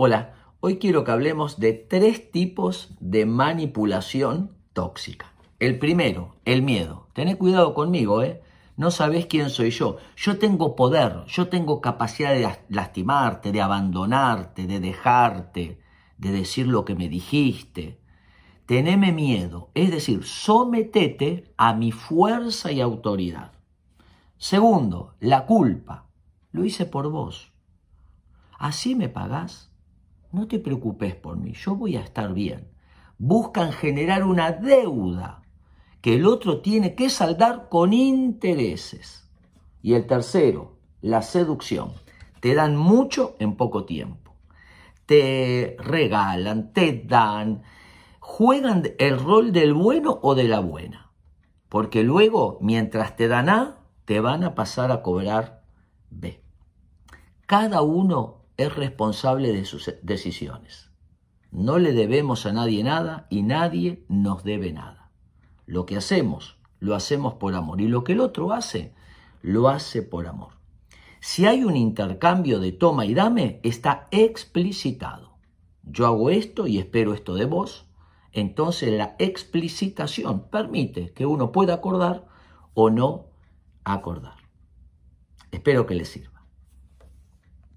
Hola, hoy quiero que hablemos de tres tipos de manipulación tóxica. El primero, el miedo. Tened cuidado conmigo, ¿eh? No sabés quién soy yo. Yo tengo poder, yo tengo capacidad de lastimarte, de abandonarte, de dejarte, de decir lo que me dijiste. Teneme miedo, es decir, sometete a mi fuerza y autoridad. Segundo, la culpa. Lo hice por vos. ¿Así me pagás? No te preocupes por mí, yo voy a estar bien. Buscan generar una deuda que el otro tiene que saldar con intereses. Y el tercero, la seducción. Te dan mucho en poco tiempo. Te regalan, te dan, juegan el rol del bueno o de la buena. Porque luego, mientras te dan A, te van a pasar a cobrar B. Cada uno es responsable de sus decisiones. No le debemos a nadie nada y nadie nos debe nada. Lo que hacemos, lo hacemos por amor. Y lo que el otro hace, lo hace por amor. Si hay un intercambio de toma y dame, está explicitado. Yo hago esto y espero esto de vos. Entonces la explicitación permite que uno pueda acordar o no acordar. Espero que les sirva.